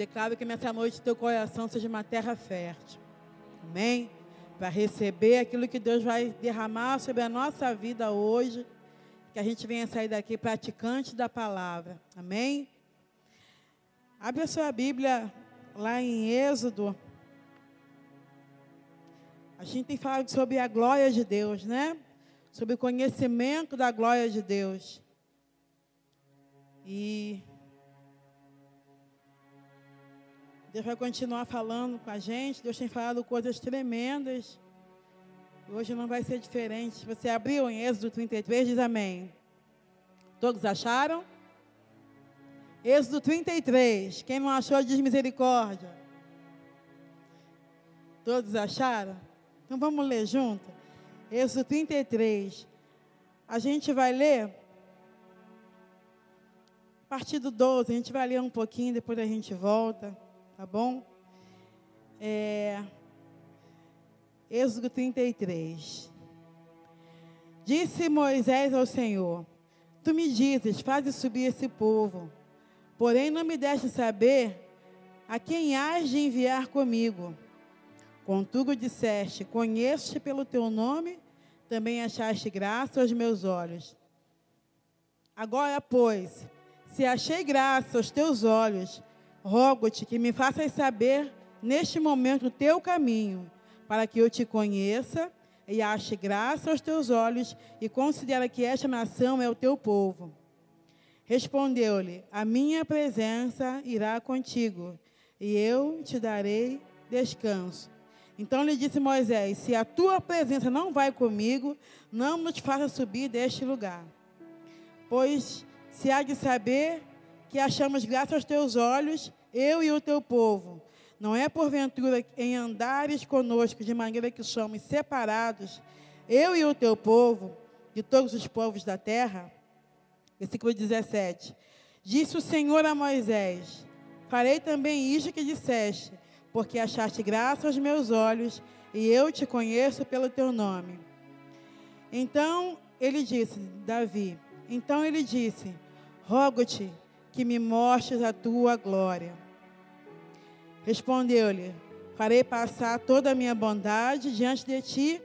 declaro que nessa noite teu coração seja uma terra fértil. Amém? Para receber aquilo que Deus vai derramar sobre a nossa vida hoje. Que a gente venha sair daqui praticante da palavra. Amém? Abre a sua Bíblia lá em Êxodo. A gente tem falado sobre a glória de Deus, né? Sobre o conhecimento da glória de Deus. E Deus vai continuar falando com a gente. Deus tem falado coisas tremendas. Hoje não vai ser diferente. Você abriu em Êxodo 33, diz amém. Todos acharam? Êxodo 33. Quem não achou, diz misericórdia. Todos acharam? Então vamos ler junto. Êxodo 33. A gente vai ler. A partir do 12, a gente vai ler um pouquinho, depois a gente volta tá bom? É, Êxodo 33. Disse Moisés ao Senhor: Tu me dizes, faze subir esse povo, porém não me deste saber a quem hás de enviar comigo. Contudo disseste: Conheço-te pelo teu nome, também achaste graça aos meus olhos. Agora, pois, se achei graça aos teus olhos, Rogo-te que me faças saber neste momento o teu caminho, para que eu te conheça e ache graça aos teus olhos e considere que esta nação é o teu povo. Respondeu-lhe: A minha presença irá contigo, e eu te darei descanso. Então lhe disse Moisés: Se a tua presença não vai comigo, não nos faça subir deste lugar. Pois se há de saber que achamos graça aos teus olhos, eu e o teu povo. Não é porventura em andares conosco, de maneira que somos separados, eu e o teu povo, de todos os povos da terra? Versículo 17. Disse o Senhor a Moisés: Farei também isto que disseste, porque achaste graça aos meus olhos, e eu te conheço pelo teu nome. Então ele disse, Davi, então ele disse: Rogo-te que me mostres a tua glória. Respondeu-lhe: Farei passar toda a minha bondade diante de ti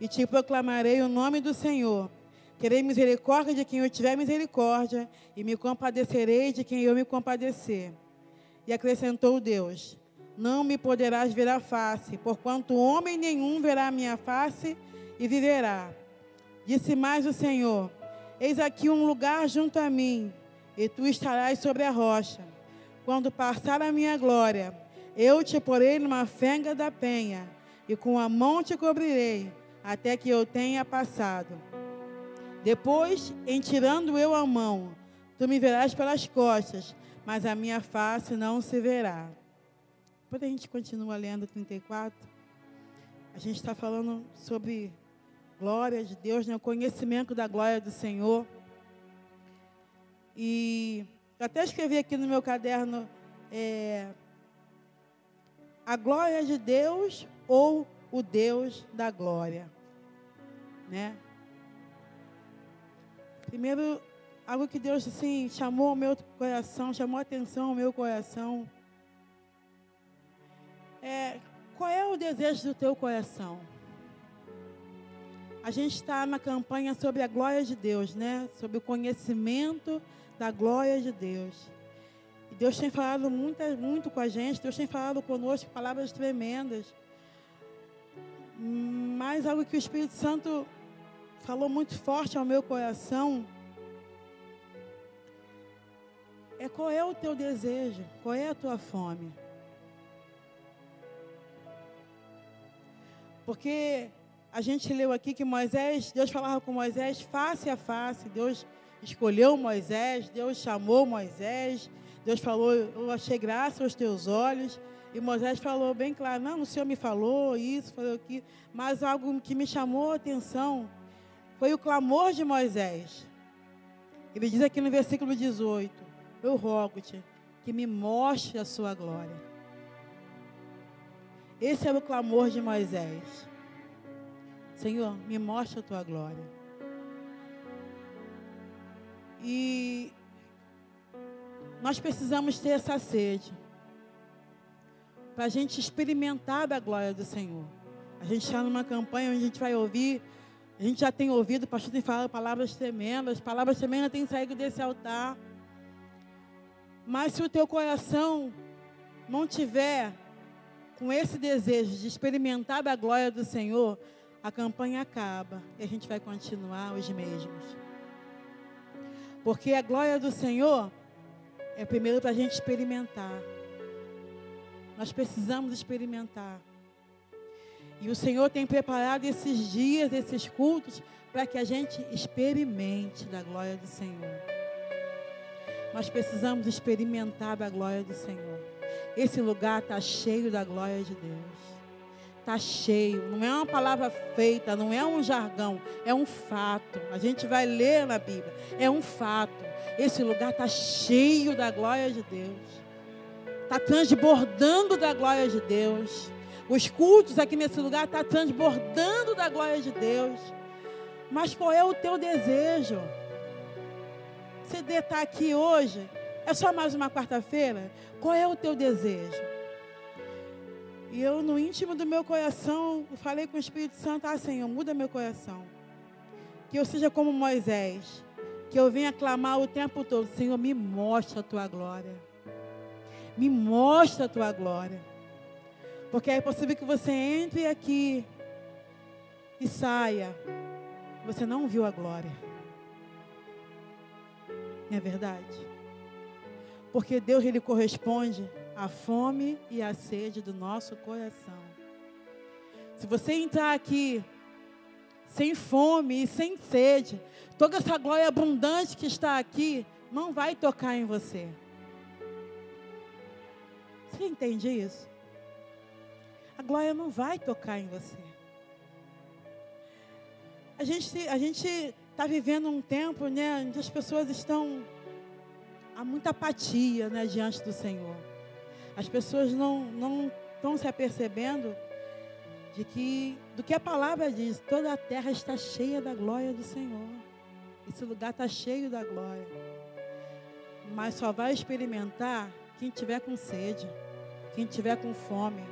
e te proclamarei o nome do Senhor. Terei misericórdia de quem eu tiver misericórdia e me compadecerei de quem eu me compadecer. E acrescentou Deus: Não me poderás ver a face, porquanto homem nenhum verá a minha face e viverá. Disse mais o Senhor: Eis aqui um lugar junto a mim e tu estarás sobre a rocha. Quando passar a minha glória, eu te porei numa fenga da penha, e com a mão te cobrirei, até que eu tenha passado. Depois, em tirando eu a mão, tu me verás pelas costas, mas a minha face não se verá. Depois a gente continua lendo 34. A gente está falando sobre glória de Deus, né? o conhecimento da glória do Senhor. E eu até escrevi aqui no meu caderno é, a glória de Deus ou o Deus da glória, né? Primeiro, algo que Deus assim chamou ao meu coração, chamou a atenção ao meu coração. É, qual é o desejo do teu coração? A gente está na campanha sobre a glória de Deus, né? Sobre o conhecimento da glória de Deus. E Deus tem falado muito, muito com a gente, Deus tem falado conosco palavras tremendas. Mas algo que o Espírito Santo falou muito forte ao meu coração é qual é o teu desejo, qual é a tua fome. Porque a gente leu aqui que Moisés, Deus falava com Moisés face a face, Deus escolheu Moisés, Deus chamou Moisés, Deus falou, eu achei graça aos teus olhos. E Moisés falou bem claro, não, o Senhor me falou isso, falou aquilo, mas algo que me chamou a atenção foi o clamor de Moisés. Ele diz aqui no versículo 18, eu rogo-te que me mostre a sua glória. Esse era o clamor de Moisés. Senhor, me mostre a tua glória. E nós precisamos ter essa sede. para a gente experimentar da glória do Senhor. A gente está numa campanha onde a gente vai ouvir, a gente já tem ouvido, o pastor tem falado palavras tremendas, palavras tremendas têm saído desse altar. Mas se o teu coração não tiver com esse desejo de experimentar da glória do Senhor, a campanha acaba e a gente vai continuar os mesmos. Porque a glória do Senhor é primeiro para a gente experimentar. Nós precisamos experimentar. E o Senhor tem preparado esses dias, esses cultos, para que a gente experimente da glória do Senhor. Nós precisamos experimentar da glória do Senhor. Esse lugar está cheio da glória de Deus. Está cheio. Não é uma palavra feita, não é um jargão, é um fato. A gente vai ler na Bíblia. É um fato. Esse lugar está cheio da glória de Deus. Está transbordando da glória de Deus. Os cultos aqui nesse lugar estão tá transbordando da glória de Deus. Mas qual é o teu desejo? Você está aqui hoje, é só mais uma quarta-feira? Qual é o teu desejo? E eu, no íntimo do meu coração, falei com o Espírito Santo: Ah, Senhor, muda meu coração. Que eu seja como Moisés. Que eu venha clamar o tempo todo: Senhor, me mostra a tua glória. Me mostra a tua glória. Porque é possível que você entre aqui e saia. Você não viu a glória. Não é verdade? Porque Deus ele corresponde à fome e à sede do nosso coração. Se você entrar aqui sem fome e sem sede, toda essa glória abundante que está aqui não vai tocar em você. Você entende isso? a glória não vai tocar em você. A gente a gente está vivendo um tempo, né, onde as pessoas estão há muita apatia, né, diante do Senhor. As pessoas não não estão se apercebendo de que do que a palavra diz, toda a terra está cheia da glória do Senhor. Esse lugar está cheio da glória. Mas só vai experimentar quem tiver com sede, quem tiver com fome.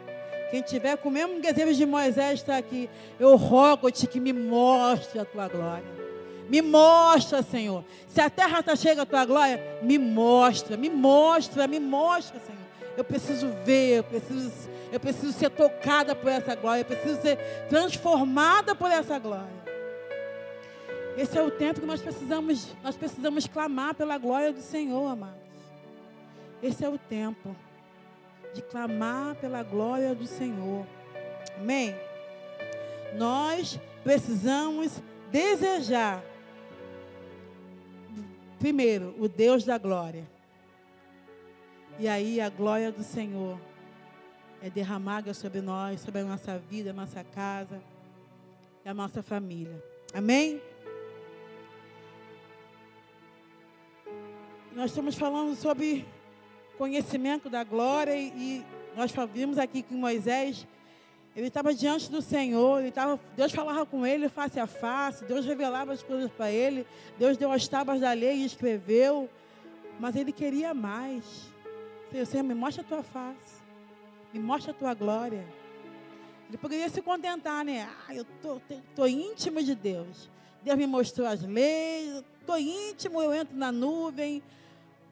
Quem tiver com o mesmo desejo de Moisés está aqui. Eu rogo-te que me mostre a tua glória. Me mostra, Senhor. Se a terra está cheia da tua glória, me mostra, me mostra, me mostra, Senhor. Eu preciso ver, eu preciso, eu preciso ser tocada por essa glória, eu preciso ser transformada por essa glória. Esse é o tempo que nós precisamos, nós precisamos clamar pela glória do Senhor, amados. Esse é o tempo de clamar pela glória do Senhor. Amém? Nós precisamos desejar, primeiro, o Deus da glória. E aí a glória do Senhor é derramada sobre nós, sobre a nossa vida, a nossa casa a nossa família. Amém? Nós estamos falando sobre conhecimento da glória e, e nós vimos aqui que Moisés, ele estava diante do Senhor, ele tava, Deus falava com ele face a face, Deus revelava as coisas para ele, Deus deu as tábuas da lei e escreveu, mas ele queria mais. Senhor, Senhor, me mostra a tua face, me mostra a tua glória. Ele poderia se contentar, né? Ah, eu tô, tô, tô íntimo de Deus. Deus me mostrou as leis, estou íntimo, eu entro na nuvem.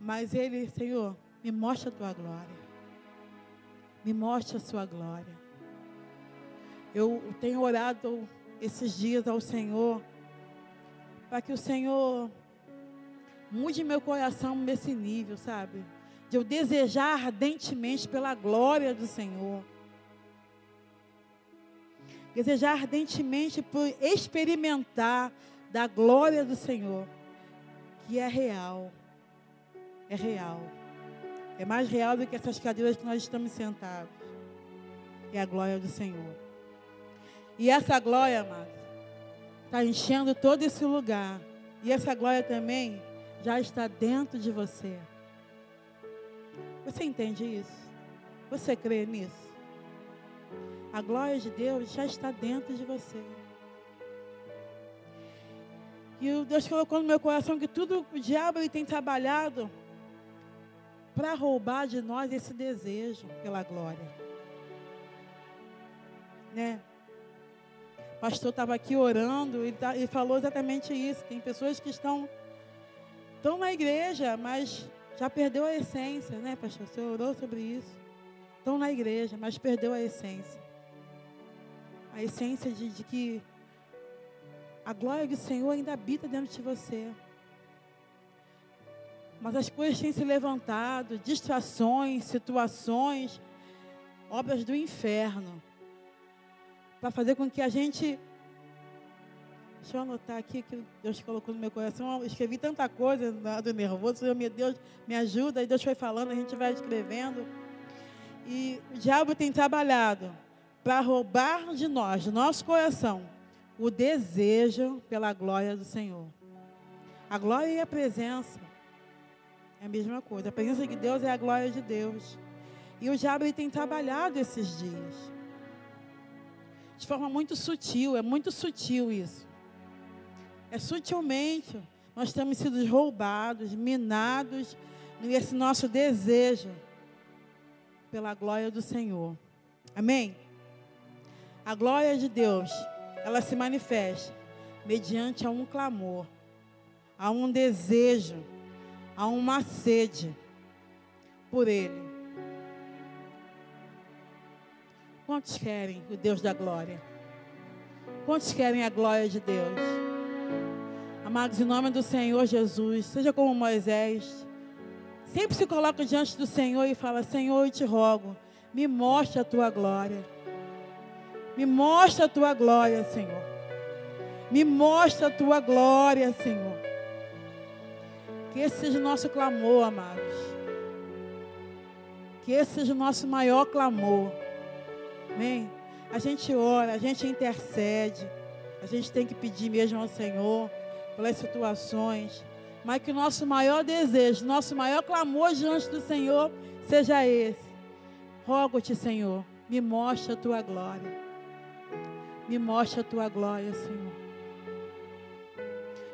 Mas ele, Senhor, me mostra a tua glória. Me mostra a sua glória. Eu tenho orado esses dias ao Senhor para que o Senhor mude meu coração nesse nível, sabe? De eu desejar ardentemente pela glória do Senhor. Desejar ardentemente por experimentar da glória do Senhor, que é real. É real. É mais real do que essas cadeiras que nós estamos sentados. É a glória do Senhor. E essa glória, amado, está enchendo todo esse lugar. E essa glória também já está dentro de você. Você entende isso? Você crê nisso? A glória de Deus já está dentro de você. E Deus colocou no meu coração que tudo o diabo ele tem trabalhado para roubar de nós esse desejo pela glória. né? O pastor estava aqui orando, ele, tá, falou exatamente isso. Tem pessoas que estão, estão na igreja, mas já perdeu a essência, né, pastor? Você orou sobre isso. Estão na igreja, mas perdeu a essência. A essência de, de que a glória do Senhor ainda habita dentro de você. Mas as coisas têm se levantado, distrações, situações, obras do inferno, para fazer com que a gente. Deixa eu anotar aqui que Deus colocou no meu coração. Eu escrevi tanta coisa do nervoso. Meu Deus, me ajuda. E Deus foi falando, a gente vai escrevendo. E o diabo tem trabalhado para roubar de nós, do nosso coração, o desejo pela glória do Senhor. A glória e a presença é a mesma coisa. A presença de Deus é a glória de Deus. E o diabo tem trabalhado esses dias. De forma muito sutil, é muito sutil isso. É sutilmente nós temos sido roubados, minados nesse nosso desejo pela glória do Senhor. Amém? A glória de Deus, ela se manifesta mediante a um clamor, a um desejo, a uma sede por Ele. Quantos querem o Deus da glória? Quantos querem a glória de Deus? Amados, em nome do Senhor Jesus, seja como Moisés, sempre se coloca diante do Senhor e fala: Senhor, eu te rogo, me mostre a tua glória. Me mostra a tua glória, Senhor. Me mostra a tua glória, Senhor. Que esse seja o nosso clamor, amados. Que esse seja o nosso maior clamor. Amém? A gente ora, a gente intercede. A gente tem que pedir mesmo ao Senhor pelas situações. Mas que o nosso maior desejo, nosso maior clamor diante do Senhor seja esse. Rogo-te, Senhor, me mostra a tua glória. Me mostra a tua glória, Senhor.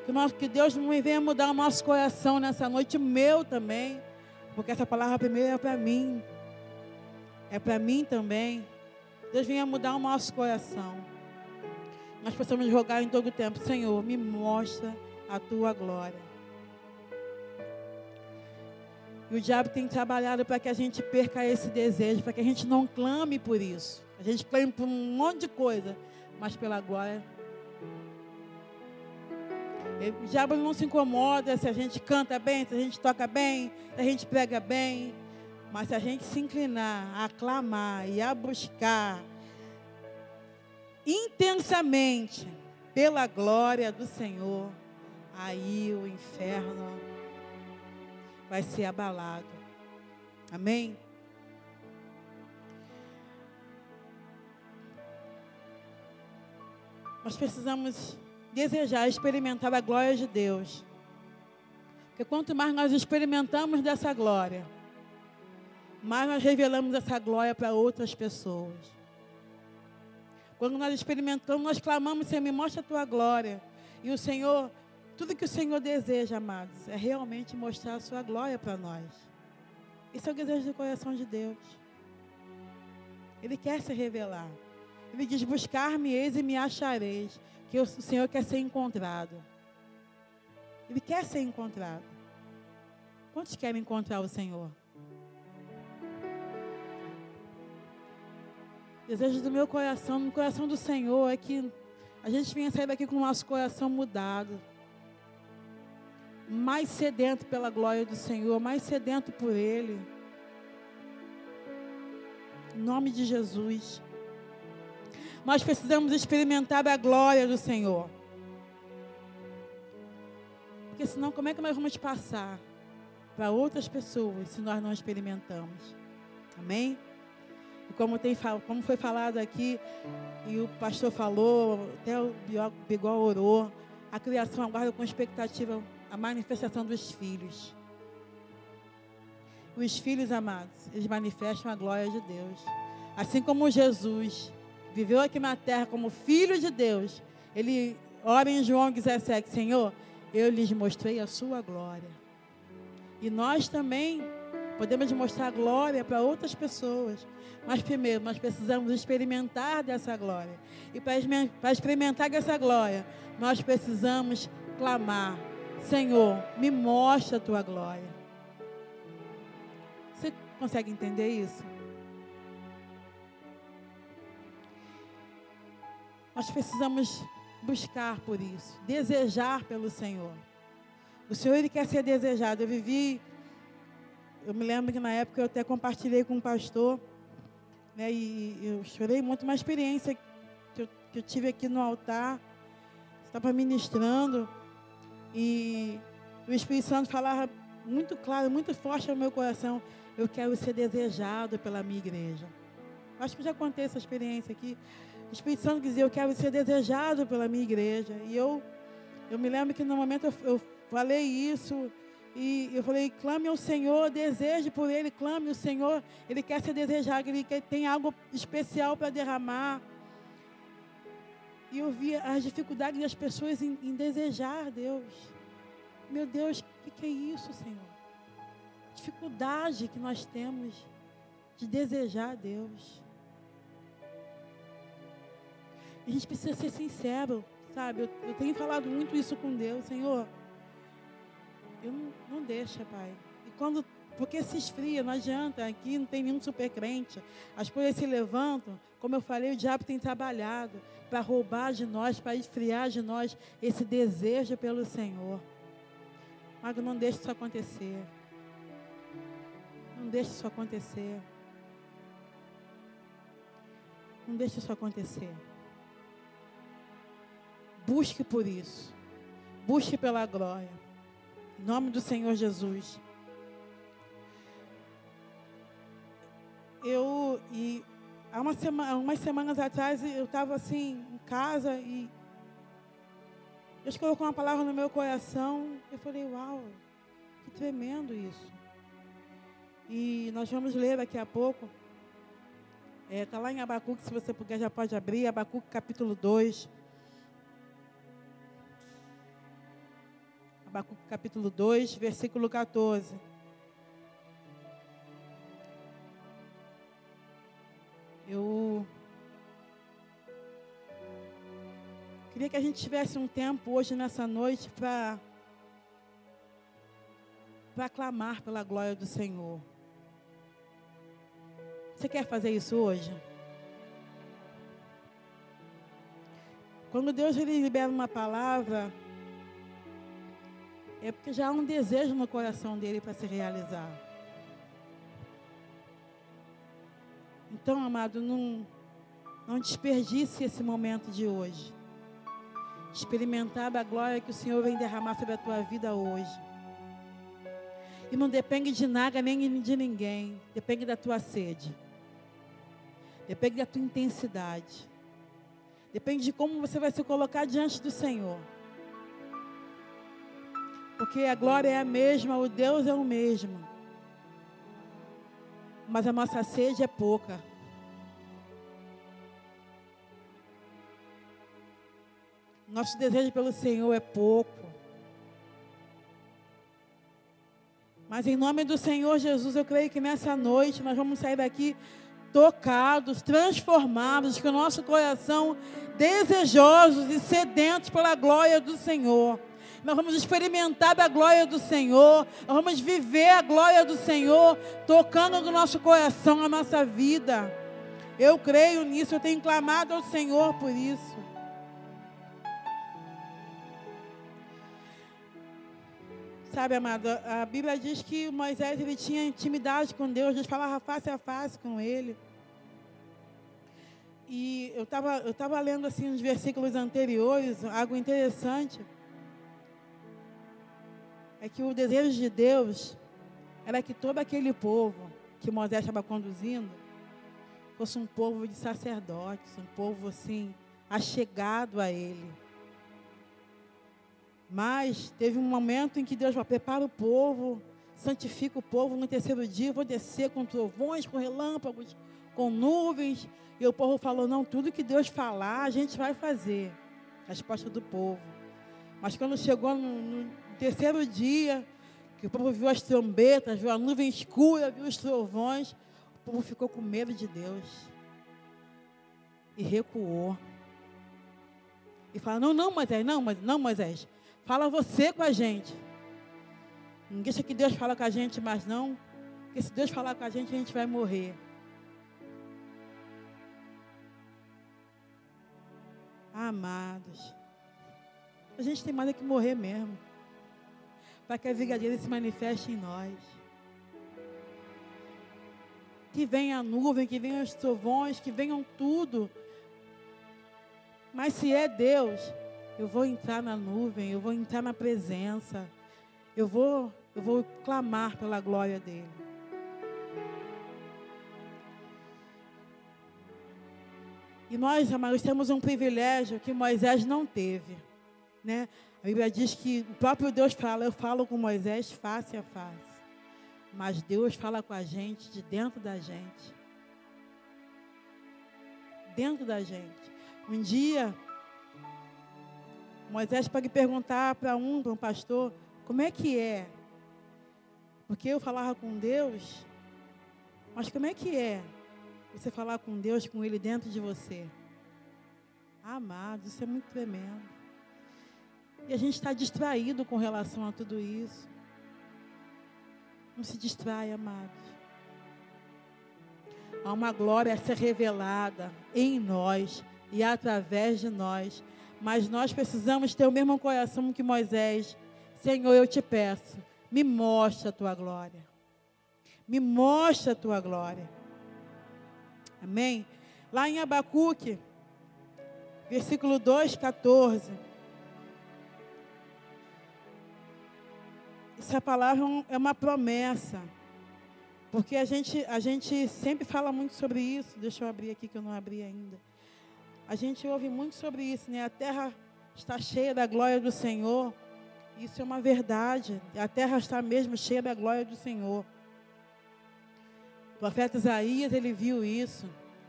Que, nós, que Deus venha mudar o nosso coração nessa noite, meu também. Porque essa palavra primeiro é para mim. É para mim também. Deus venha mudar o nosso coração. Nós precisamos rogar em todo o tempo, Senhor, me mostra a tua glória. E o diabo tem trabalhado para que a gente perca esse desejo, para que a gente não clame por isso. A gente clame por um monte de coisa, mas pela glória. O diabo não se incomoda se a gente canta bem, se a gente toca bem, se a gente prega bem. Mas se a gente se inclinar a clamar e a buscar intensamente pela glória do Senhor, aí o inferno vai ser abalado. Amém? Nós precisamos desejar experimentar a glória de Deus. Porque quanto mais nós experimentamos dessa glória, mais nós revelamos essa glória para outras pessoas. Quando nós experimentamos, nós clamamos, Senhor, me mostra a tua glória. E o Senhor, tudo que o Senhor deseja, amados, é realmente mostrar a sua glória para nós. Esse é o desejo do coração de Deus. Ele quer se revelar. Ele diz: Buscar-me-eis e me achareis. Que o Senhor quer ser encontrado. Ele quer ser encontrado. Quantos querem encontrar o Senhor? Desejo do meu coração, no coração do Senhor, é que a gente venha sair daqui com o nosso coração mudado. Mais sedento pela glória do Senhor, mais sedento por Ele. Em nome de Jesus. Nós precisamos experimentar a glória do Senhor. Porque senão, como é que nós vamos passar para outras pessoas se nós não experimentamos? Amém? E como, tem, como foi falado aqui, e o pastor falou, até o Bigol orou, a criação aguarda com expectativa a manifestação dos filhos. Os filhos amados, eles manifestam a glória de Deus. Assim como Jesus viveu aqui na terra como filho de Deus, ele ora em João 17, Senhor, eu lhes mostrei a sua glória. E nós também podemos mostrar glória para outras pessoas. Mas primeiro, nós precisamos experimentar dessa glória. E para experimentar dessa glória, nós precisamos clamar: Senhor, me mostra a tua glória. Você consegue entender isso? Nós precisamos buscar por isso, desejar pelo Senhor. O Senhor ele quer ser desejado. Eu vivi, eu me lembro que na época eu até compartilhei com um pastor, né, e eu chorei muito uma experiência que eu, que eu tive aqui no altar. Estava ministrando e o Espírito Santo falava muito claro, muito forte no meu coração. Eu quero ser desejado pela minha igreja. Acho que já contei essa experiência aqui. O Espírito Santo dizia, eu quero ser desejado pela minha igreja. E eu, eu me lembro que no momento eu, eu falei isso. E eu falei, clame ao Senhor, deseje por Ele, clame ao Senhor. Ele quer ser desejado, Ele quer, tem algo especial para derramar. E eu vi as dificuldades das pessoas em, em desejar Deus. Meu Deus, o que, que é isso, Senhor? Dificuldade que nós temos de desejar Deus. A gente precisa ser sincero, sabe? Eu, eu tenho falado muito isso com Deus, Senhor. Eu não, não deixa, Pai. E quando, porque se esfria, não adianta, aqui não tem nenhum super crente. As coisas se levantam, como eu falei, o diabo tem trabalhado para roubar de nós, para esfriar de nós esse desejo pelo Senhor. Mas não deixe isso acontecer. Não deixe isso acontecer. Não deixe isso acontecer. Busque por isso. Busque pela glória. Em nome do Senhor Jesus. Eu, e há uma semana, umas semanas atrás, eu estava assim, em casa e Deus colocou uma palavra no meu coração. Eu falei, uau, que tremendo isso. E nós vamos ler daqui a pouco. Está é, tá lá em Abacuque, se você puder, já pode abrir. Abacuque capítulo 2. Abacuque capítulo 2, versículo 14. Eu queria que a gente tivesse um tempo hoje nessa noite para para clamar pela glória do Senhor. Você quer fazer isso hoje? Quando Deus ele libera uma palavra, é porque já há um desejo no coração dele para se realizar. Então, amado, não, não desperdice esse momento de hoje. Experimentar a glória que o Senhor vem derramar sobre a tua vida hoje. E não depende de nada nem de ninguém. Depende da tua sede. Depende da tua intensidade. Depende de como você vai se colocar diante do Senhor. Porque a glória é a mesma, o Deus é o mesmo. Mas a nossa sede é pouca. Nosso desejo pelo Senhor é pouco. Mas em nome do Senhor Jesus, eu creio que nessa noite nós vamos sair daqui tocados, transformados, com o nosso coração desejosos e sedentos pela glória do Senhor nós vamos experimentar da glória do Senhor, nós vamos viver a glória do Senhor, tocando no nosso coração, a nossa vida. Eu creio nisso, eu tenho clamado ao Senhor por isso. Sabe, amado, a Bíblia diz que Moisés ele tinha intimidade com Deus, Deus falava face a face com ele. E eu estava eu tava lendo assim uns versículos anteriores, algo interessante é que o desejo de Deus era que todo aquele povo que Moisés estava conduzindo fosse um povo de sacerdotes, um povo assim, achegado a ele. Mas teve um momento em que Deus vai prepara o povo, santifica o povo no terceiro dia, vou descer com trovões, com relâmpagos, com nuvens. E o povo falou: não, tudo que Deus falar, a gente vai fazer. A resposta do povo. Mas quando chegou no, no terceiro dia, que o povo viu as trombetas, viu a nuvem escura, viu os trovões, o povo ficou com medo de Deus e recuou. E fala: Não, não, Moisés, não, não, Moisés, fala você com a gente. Não deixa que Deus fala com a gente, mas não, porque se Deus falar com a gente, a gente vai morrer. Amados, a gente tem mais é que morrer mesmo para que a vigadeira se manifeste em nós. Que venha a nuvem, que venham os trovões, que venham tudo. Mas se é Deus, eu vou entrar na nuvem, eu vou entrar na presença. Eu vou, eu vou clamar pela glória dele. E nós, amados, temos um privilégio que Moisés não teve, né? A Bíblia diz que o próprio Deus fala, eu falo com Moisés face a face. Mas Deus fala com a gente de dentro da gente. Dentro da gente. Um dia, Moisés pode perguntar para um, para um pastor, como é que é? Porque eu falava com Deus, mas como é que é você falar com Deus, com Ele dentro de você? Amado, isso é muito tremendo. E a gente está distraído com relação a tudo isso. Não se distrai, amados. Há uma glória a ser revelada em nós e através de nós. Mas nós precisamos ter o mesmo coração que Moisés. Senhor, eu te peço, me mostra a tua glória. Me mostra a tua glória. Amém? Lá em Abacuque, versículo 2, 14. Essa palavra é uma promessa. Porque a gente, a gente sempre fala muito sobre isso. Deixa eu abrir aqui que eu não abri ainda. A gente ouve muito sobre isso, né? A terra está cheia da glória do Senhor. Isso é uma verdade. A terra está mesmo cheia da glória do Senhor. O profeta Isaías, ele viu isso.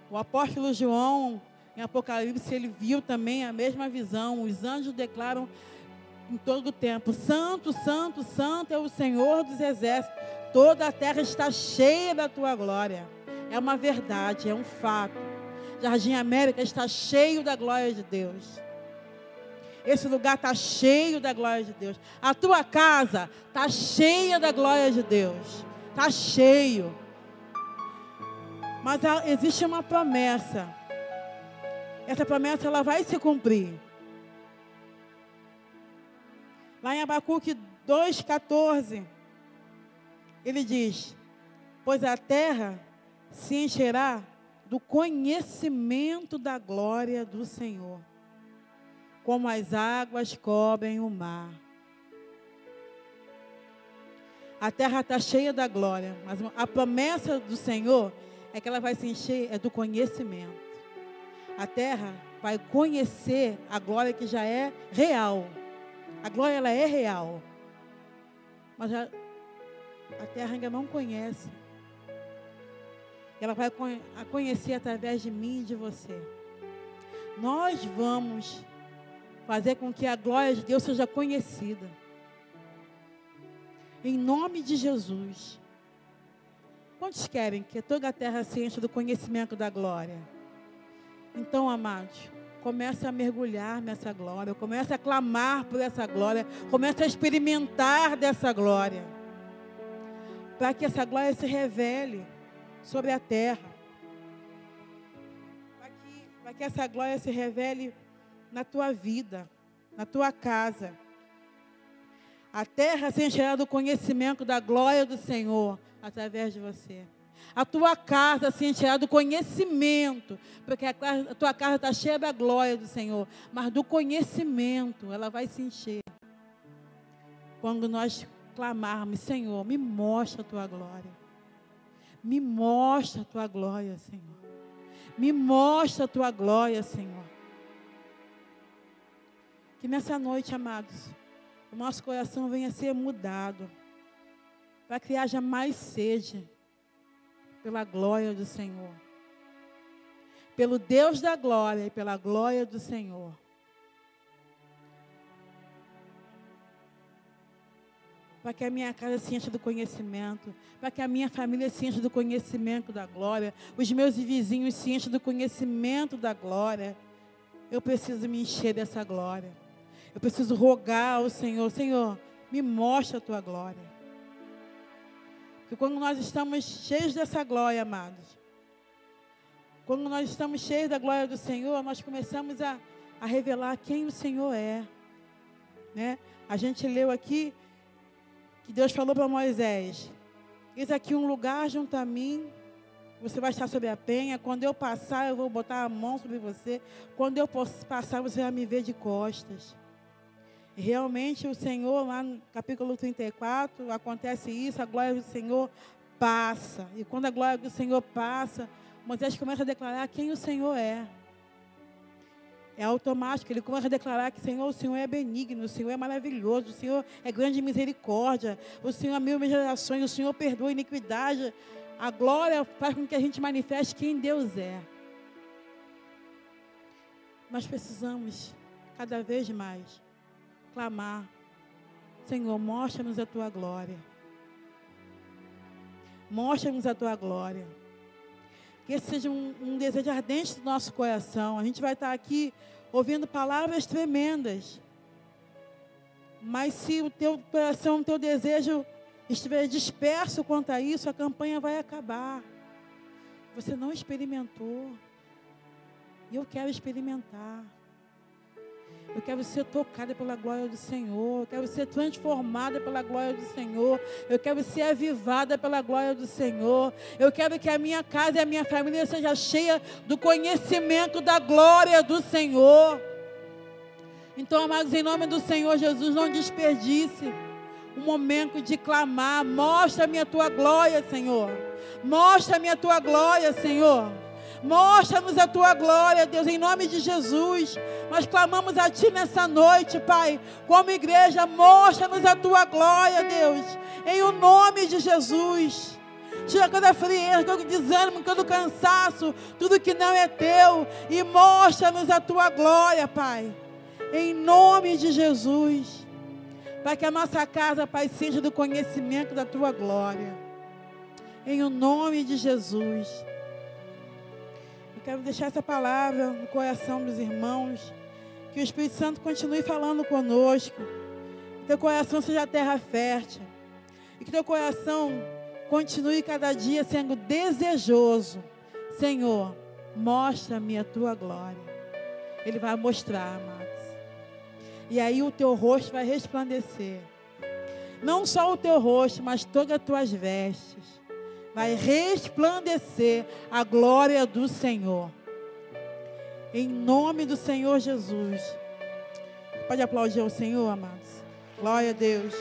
O apóstolo João, em Apocalipse, ele viu também a mesma visão. Os anjos declaram em todo o tempo. Santo, santo, santo é o Senhor dos exércitos. Toda a terra está cheia da tua glória. É uma verdade, é um fato. Jardim América está cheio da glória de Deus. Esse lugar está cheio da glória de Deus. A tua casa está cheia da glória de Deus. Está cheio. Mas existe uma promessa. Essa promessa ela vai se cumprir. Lá em Abacuque 2,14, ele diz: Pois a terra se encherá do conhecimento da glória do Senhor, como as águas cobrem o mar. A terra está cheia da glória, mas a promessa do Senhor é que ela vai se encher é do conhecimento. A terra vai conhecer a glória que já é real. A glória ela é real. Mas a, a terra ainda não conhece. Ela vai a conhecer através de mim e de você. Nós vamos fazer com que a glória de Deus seja conhecida. Em nome de Jesus. Quantos querem que toda a terra se encha do conhecimento da glória? Então, amados, Comece a mergulhar nessa glória, comece a clamar por essa glória, comece a experimentar dessa glória. Para que essa glória se revele sobre a terra. Para que, que essa glória se revele na tua vida, na tua casa. A terra se encherá do conhecimento da glória do Senhor através de você. A tua casa se encherá do conhecimento, porque a, tua casa está cheia da glória do Senhor, mas do conhecimento ela vai se encher. Quando nós clamarmos, Senhor, me mostra a tua glória. Me mostra a tua glória, Senhor. Me mostra a tua glória, Senhor. Que nessa noite, amados, o nosso coração venha a ser mudado, para que haja mais sede pela glória do Senhor. Pelo Deus da glória e pela glória do Senhor. para que a minha casa se encha do conhecimento, para que a minha família se encha do conhecimento da glória, os meus vizinhos se enchem do conhecimento da glória. Eu preciso me encher dessa glória. Eu preciso rogar ao Senhor, Senhor, me mostra a tua glória. Porque quando nós estamos cheios dessa glória, amados, quando nós estamos cheios da glória do Senhor, nós começamos a, a revelar quem o Senhor é. Né? A gente leu aqui que Deus falou para Moisés: Eis aqui um lugar junto a mim, você vai estar sobre a penha. Quando eu passar, eu vou botar a mão sobre você. Quando eu passar, você vai me ver de costas. Realmente o Senhor, lá no capítulo 34, acontece isso, a glória do Senhor passa. E quando a glória do Senhor passa, Moisés começa a declarar quem o Senhor é. É automático, ele começa a declarar que Senhor, o Senhor é benigno, o Senhor é maravilhoso, o Senhor é grande misericórdia, o Senhor é mil gerações, o Senhor perdoa iniquidade. A glória faz com que a gente manifeste quem Deus é. Nós precisamos, cada vez mais, clamar: Senhor, mostra-nos a tua glória. Mostra-nos a tua glória. Que esse seja um, um, desejo ardente do nosso coração. A gente vai estar aqui ouvindo palavras tremendas. Mas se o teu coração, o teu desejo estiver disperso quanto a isso, a campanha vai acabar. Você não experimentou. E eu quero experimentar. Eu quero ser tocada pela glória do Senhor. Eu quero ser transformada pela glória do Senhor. Eu quero ser avivada pela glória do Senhor. Eu quero que a minha casa e a minha família seja cheia do conhecimento da glória do Senhor. Então, amados, em nome do Senhor Jesus, não desperdice um momento de clamar. Mostra-me a tua glória, Senhor. Mostra-me a tua glória, Senhor. Mostra-nos a tua glória, Deus, em nome de Jesus. Nós clamamos a Ti nessa noite, Pai. Como igreja, mostra-nos a tua glória, Deus, em o nome de Jesus. Tira toda frieza, todo desânimo, todo cansaço, tudo que não é teu. E mostra-nos a tua glória, Pai. Em nome de Jesus. Para que a nossa casa, Pai, seja do conhecimento da tua glória. Em o nome de Jesus. Quero deixar essa palavra no coração dos irmãos. Que o Espírito Santo continue falando conosco. Que teu coração seja terra fértil. E que teu coração continue cada dia sendo desejoso. Senhor, mostra-me a tua glória. Ele vai mostrar, amados. E aí o teu rosto vai resplandecer. Não só o teu rosto, mas todas as tuas vestes vai resplandecer a glória do Senhor. Em nome do Senhor Jesus. Pode aplaudir ao Senhor, amados. Glória a Deus.